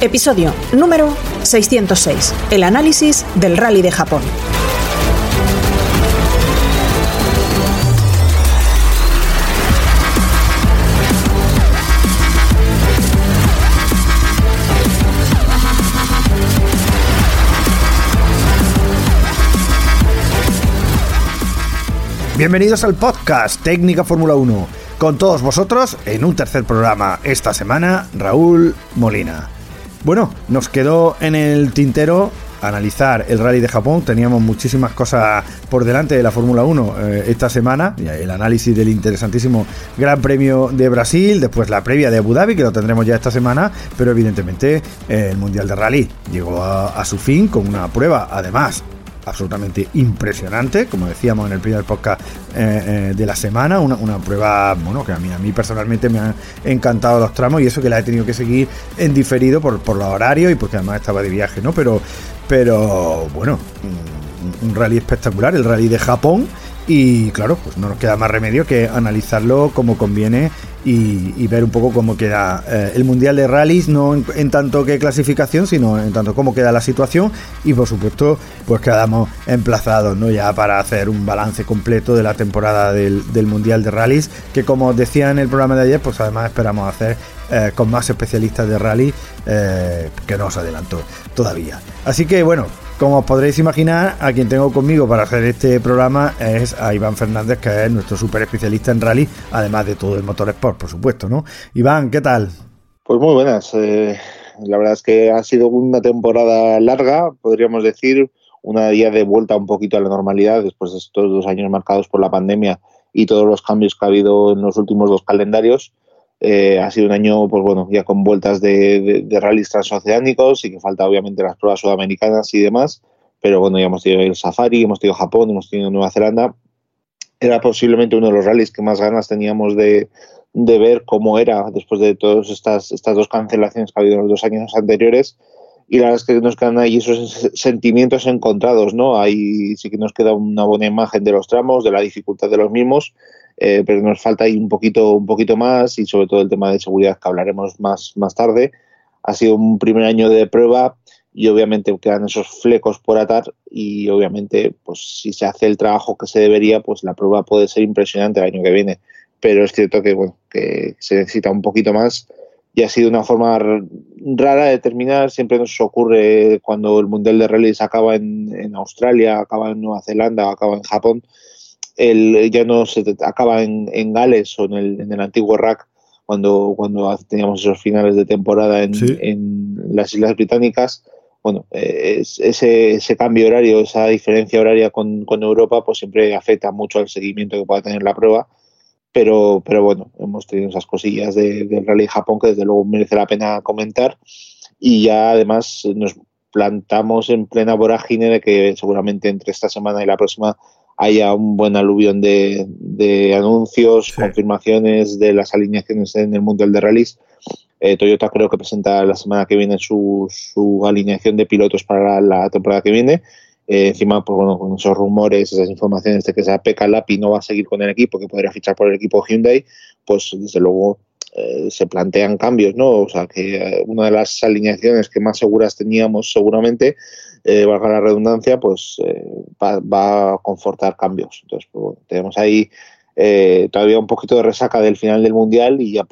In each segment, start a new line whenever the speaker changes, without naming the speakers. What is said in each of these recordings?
Episodio número 606. El análisis del rally de Japón.
Bienvenidos al podcast Técnica Fórmula 1. Con todos vosotros en un tercer programa esta semana, Raúl Molina. Bueno, nos quedó en el tintero analizar el rally de Japón. Teníamos muchísimas cosas por delante de la Fórmula 1 eh, esta semana. El análisis del interesantísimo Gran Premio de Brasil, después la previa de Abu Dhabi, que lo tendremos ya esta semana, pero evidentemente el Mundial de Rally llegó a su fin con una prueba, además absolutamente impresionante, como decíamos en el primer podcast eh, eh, de la semana, una, prueba, bueno, que a mí, a mí personalmente me han encantado los tramos y eso que la he tenido que seguir en diferido por, por los horarios y porque además estaba de viaje, ¿no? Pero, pero bueno, un rally espectacular, el rally de Japón y claro, pues no nos queda más remedio que analizarlo como conviene y, ver un poco cómo queda eh, el Mundial de Rallys, no en, tanto que clasificación, sino en tanto cómo queda la situación y por supuesto pues quedamos emplazados ¿no? ya para hacer un balance completo de la temporada del, Mundial de Rallys, que como decía en el programa de ayer, pues además esperamos hacer eh, con más especialistas de rally eh, que no os adelanto todavía. Así que bueno, como os podréis imaginar, a quien tengo conmigo para hacer este programa es a Iván Fernández, que es nuestro super especialista en rally, además de todo el motor sport, por supuesto, ¿no? Iván, ¿qué tal?
Pues muy buenas. Eh, la verdad es que ha sido una temporada larga, podríamos decir, una día de vuelta un poquito a la normalidad después de estos dos años marcados por la pandemia y todos los cambios que ha habido en los últimos dos calendarios. Eh, ha sido un año, pues bueno, ya con vueltas de, rallies transoceánicos y que falta obviamente las pruebas sudamericanas y demás. Pero bueno, ya hemos tenido el Safari, hemos tenido Japón, hemos tenido Nueva Zelanda. Era posiblemente uno de los rallies que más ganas teníamos de, de ver cómo era después de todas estas, estas dos cancelaciones que ha habido en los dos años anteriores. Y la verdad es que nos quedan ahí esos sentimientos encontrados, ¿no? Ahí sí que nos queda una buena imagen de los tramos, de la dificultad de los mismos, eh, pero nos falta ahí un poquito, un poquito más y sobre todo el tema de seguridad que hablaremos más, más tarde. Ha sido un primer año de prueba y obviamente quedan esos flecos por atar y obviamente pues si se hace el trabajo que se debería pues la prueba puede ser impresionante el año que viene pero es cierto que bueno que se necesita un poquito más y ha sido una forma rara de terminar siempre nos ocurre cuando el mundial de rally acaba en, en Australia acaba en Nueva Zelanda acaba en Japón el, ya no se acaba en, en Gales o en el, en el, antiguo RAC cuando, cuando teníamos esos finales de temporada en, en las Islas Británicas. Bueno, ese, ese cambio horario, esa diferencia horaria con, con, Europa, pues siempre afecta mucho al seguimiento que pueda tener la prueba. Pero, pero bueno, hemos tenido esas cosillas de, del Rally Japón que desde luego merece la pena comentar. Y ya además nos plantamos en plena vorágine de que seguramente entre esta semana y la próxima haya un buen aluvión de, de anuncios, confirmaciones de las alineaciones en el Mundial de Rallys. Eh, Toyota creo que presenta la semana que viene su, su alineación de pilotos para la, temporada que viene. Eh, encima, pues bueno, con esos rumores, esas informaciones de que sea Pekka Lapi no va a seguir con el equipo, que podría fichar por el equipo Hyundai, pues desde luego eh, se plantean cambios, ¿no? O sea, que una de las alineaciones que más seguras teníamos seguramente eh, valga la redundancia, pues eh, va, a confortar cambios. Entonces, pues, tenemos ahí eh, todavía un poquito de resaca del final del Mundial y ya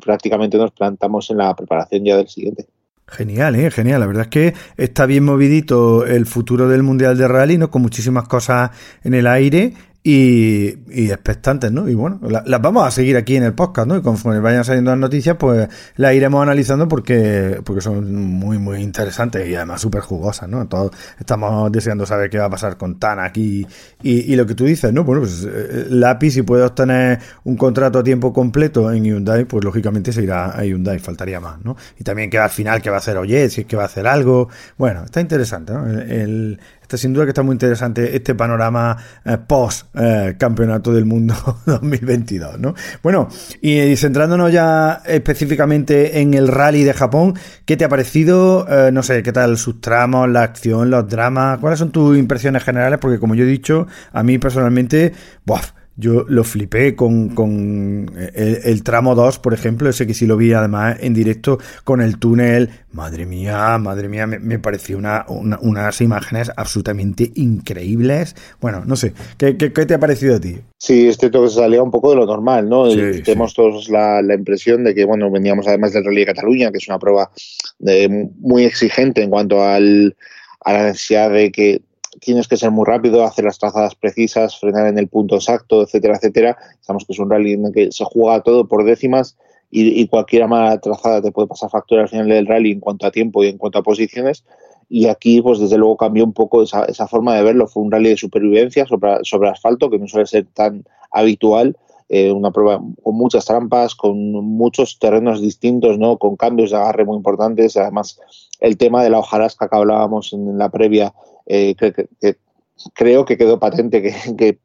prácticamente nos plantamos en la preparación ya del siguiente.
Genial, ¿eh? genial. La verdad es que está bien movidito el futuro del Mundial de Rally, ¿no? Con muchísimas cosas en el aire y, y, expectantes, ¿no? Y bueno, las vamos a seguir aquí en el podcast, ¿no? Y conforme vayan saliendo las noticias, pues las iremos analizando porque, porque son muy, muy interesantes y además súper jugosas, ¿no? Todos estamos deseando saber qué va a pasar con Tana aquí y, y, lo que tú dices, ¿no? Bueno, pues eh, Lápiz, si puede obtener un contrato a tiempo completo en Hyundai, pues lógicamente se irá a Hyundai, faltaría más, ¿no? Y también que al final que va a hacer Oye, si es que va a hacer algo. Bueno, está interesante, ¿no? el, sin duda que está muy interesante este panorama eh, post eh, campeonato del mundo 2022, ¿no? Bueno, y, centrándonos ya específicamente en el rally de Japón, ¿qué te ha parecido? Eh, no sé, ¿qué tal sus tramos, la acción, los dramas? ¿Cuáles son tus impresiones generales? Porque como yo he dicho, a mí personalmente, ¡buah! Yo lo flipé con, con el, tramo 2, por ejemplo, ese que sí lo vi además en directo con el túnel. Madre mía, madre mía, me, pareció una, unas imágenes absolutamente increíbles. Bueno, no sé, ¿qué, qué, te ha parecido a ti?
Sí, este toque salía un poco de lo normal, ¿no? Tenemos todos la, la, impresión de que, bueno, veníamos además del Rally de Cataluña, que es una prueba de, muy exigente en cuanto al, a la necesidad de que tienes que ser muy rápido, hacer las trazadas precisas, frenar en el punto exacto, etcétera, etcétera. Sabemos que es un rally en el que se juega todo por décimas y, cualquier mala trazada te puede pasar factura al final del rally en cuanto a tiempo y en cuanto a posiciones. Y aquí, pues desde luego cambió un poco esa, esa forma de verlo. Fue un rally de supervivencia sobre, sobre asfalto, que no suele ser tan habitual. Eh, una prueba con muchas trampas, con muchos terrenos distintos, ¿no? con cambios de agarre muy importantes. Además, el tema de la hojarasca que hablábamos en la previa eh, que, creo que quedó patente que,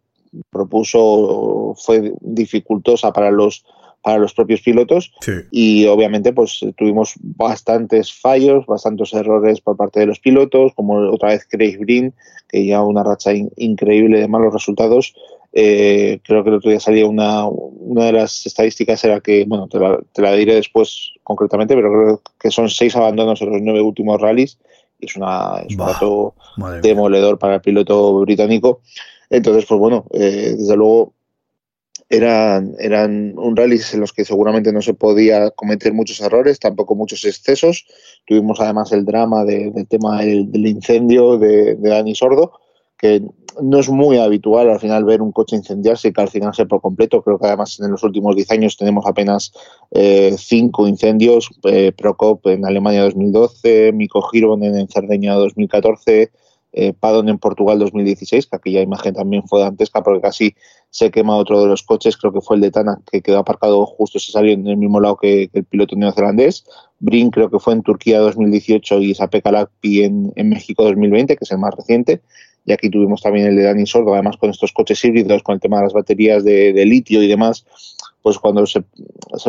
propuso fue dificultosa para los para los propios pilotos y obviamente pues tuvimos bastantes fallos, bastantes errores por parte de los pilotos, como otra vez Craig Green, que ya una racha increíble de malos resultados. Eh, creo que el otro día salía una, una de las estadísticas era que, bueno, te la, te la diré después concretamente, pero creo que son seis abandonos en los nueve últimos rallies es, una, un dato demoledor para el piloto británico. Entonces, pues bueno, eh, desde luego eran, eran un rally en los que seguramente no se podía cometer muchos errores, tampoco muchos excesos. Tuvimos además el drama del tema del, incendio de, de Dani Sordo, no es muy habitual al final ver un coche incendiarse y calcinarse por completo. Creo que además en los últimos 10 años tenemos apenas eh, cinco incendios. Eh, Procop en Alemania 2012, Mico Giron en Cerdeña 2014, eh, Padon en Portugal 2016, que aquella imagen también fue dantesca porque casi se quema otro de los coches, creo que fue el de Tana, que quedó aparcado justo, se salió en el mismo lado que, el piloto neozelandés. Brin creo que fue en Turquía 2018 y Sape Calacpi en, en México 2020, que es el más reciente y aquí tuvimos también el de Dani Sordo, además con estos coches híbridos, con el tema de las baterías de, litio y demás, pues cuando se,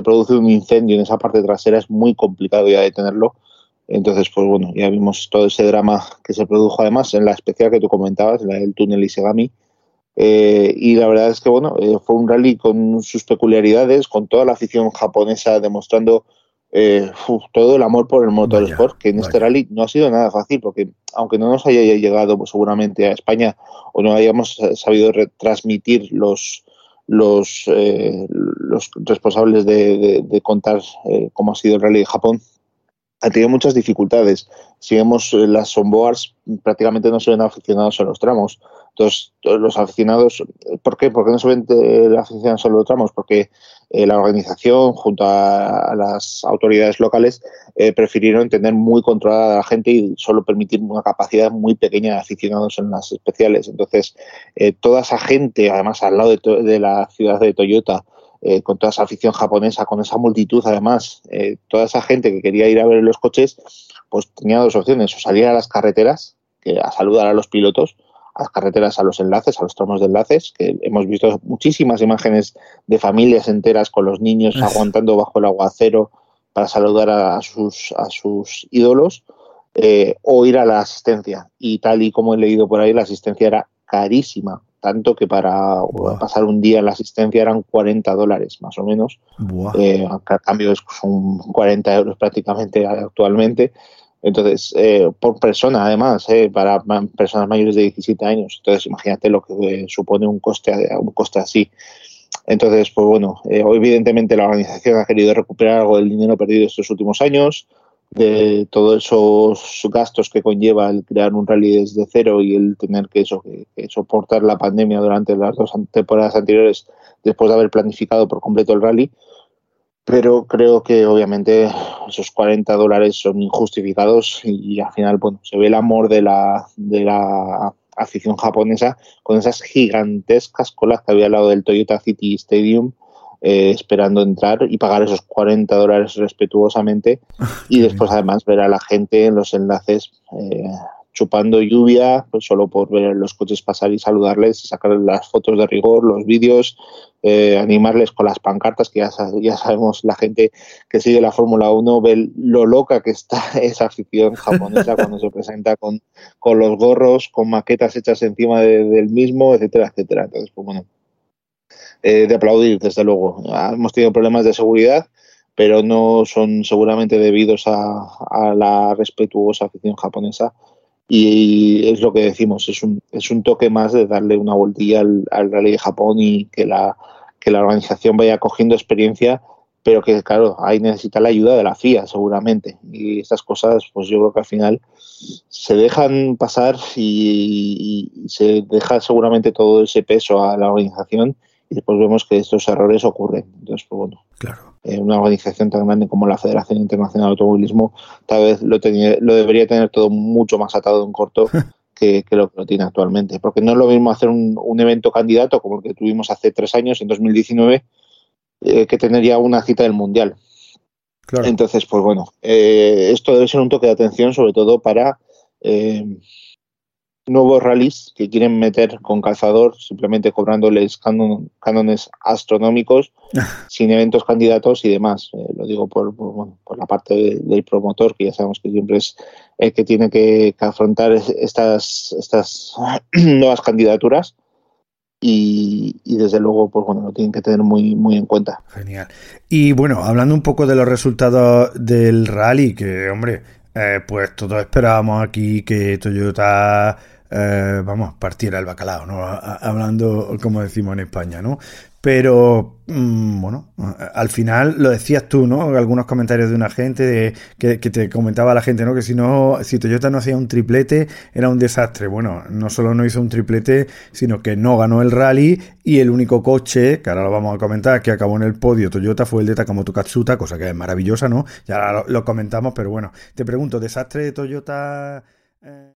produce un incendio en esa parte trasera es muy complicado ya detenerlo. Entonces, pues bueno, ya vimos todo ese drama que se produjo además en la especial que tú comentabas, la del túnel Isegami. Eh, y la verdad es que bueno, eh, fue un rally con sus peculiaridades, con toda la afición japonesa demostrando eh, todo el amor por el motorsport, que en este rally no ha sido nada fácil, porque aunque no nos haya llegado pues, seguramente a España o no hayamos sabido retransmitir los los, eh, los responsables de, contar eh, cómo ha sido el rally de Japón, ha tenido muchas dificultades. Si vemos las onboards, prácticamente no se ven aficionados en los tramos. Entonces, los aficionados, ¿por qué? ¿Por qué no ven aficionados en los tramos? Porque eh, la organización, junto a, las autoridades locales, eh, prefirieron tener muy controlada a la gente y solo permitir una capacidad muy pequeña de aficionados en las especiales. Entonces, eh, toda esa gente, además al lado de, la ciudad de Toyota, con toda esa afición japonesa, con esa multitud, además, toda esa gente que quería ir a ver los coches, pues tenía dos opciones, o salir a las carreteras, que, a saludar a los pilotos, a las carreteras, a los enlaces, a los tramos de enlaces, que hemos visto muchísimas imágenes de familias enteras con los niños aguantando bajo el aguacero para saludar a sus, a sus ídolos, eh, o ir a la asistencia. Y tal y como he leído por ahí, la asistencia era carísima, tanto que para pasar un día en la asistencia eran 40 dólares más o menos. Eh, a cambio son 40 euros prácticamente actualmente. Entonces, eh, por persona, además, eh, para personas mayores de 17 años. Entonces, imagínate lo que supone un coste, un coste así. Entonces, pues bueno, eh, evidentemente la organización ha querido recuperar algo del dinero perdido estos últimos años. de todos esos gastos que conlleva el crear un rally desde cero y el tener que, eso, que, soportar la pandemia durante las dos temporadas anteriores después de haber planificado por completo el rally. Pero creo que obviamente esos 40 dólares son injustificados y al final bueno, se ve el amor de la, de la afición japonesa con esas gigantescas colas que había al lado del Toyota City Stadium eh, esperando entrar y pagar esos 40 dólares respetuosamente y después además ver a la gente en los enlaces eh, chupando lluvia pues solo por ver los coches pasar y saludarles, sacar las fotos de rigor, los vídeos, eh, animarles con las pancartas, que ya, ya sabemos la gente que sigue la Fórmula 1 ve lo loca que está esa afición japonesa cuando se presenta con, con los gorros, con maquetas hechas encima del mismo, etcétera, etcétera. Entonces, pues bueno, eh, de aplaudir, desde luego. Hemos tenido problemas de seguridad, pero no son seguramente debidos a, la respetuosa afición japonesa. Y es lo que decimos, es un, es un toque más de darle una voltilla al, al Rally de Japón y que la, que la organización vaya cogiendo experiencia, pero que, claro, ahí necesita la ayuda de la FIA, seguramente. Y estas cosas, pues yo creo que al final se dejan pasar y se deja seguramente todo ese peso a la organización y después vemos que estos errores ocurren. Entonces, pues bueno,
claro.
Eh, una organización tan grande como la Federación Internacional de Automovilismo tal vez lo, lo debería tener todo mucho más atado en corto que, lo que lo tiene actualmente. Porque no es lo mismo hacer un, evento candidato como el que tuvimos hace tres años, en 2019, eh, que tener ya una cita del Mundial. Claro. Entonces, pues bueno, eh, esto debe ser un toque de atención, sobre todo para nuevos rallies que quieren meter con calzador, simplemente cobrándoles cánones astronómicos, sin eventos candidatos y demás. Eh, lo digo por, por, la parte del promotor, que ya sabemos que siempre es el que tiene que, afrontar estas, estas nuevas candidaturas. Y, desde luego, pues bueno, lo tienen que tener muy, muy en cuenta.
Genial. Y bueno, hablando un poco de los resultados del rally, que hombre, eh, pues todos esperábamos aquí que Toyota eh, vamos, partiera el bacalao, ¿no? Hablando como decimos en España, ¿no? Pero, mm, bueno, al final lo decías tú, ¿no? Algunos comentarios de una gente de, que, te comentaba la gente, ¿no? Que si no, si Toyota no hacía un triplete, era un desastre. Bueno, no solo no hizo un triplete, sino que no ganó el rally y el único coche, que ahora lo vamos a comentar, que acabó en el podio Toyota fue el de Takamoto Katsuta, cosa que es maravillosa, ¿no? Ya lo, lo comentamos, pero bueno, te pregunto, ¿desastre de Toyota? Eh...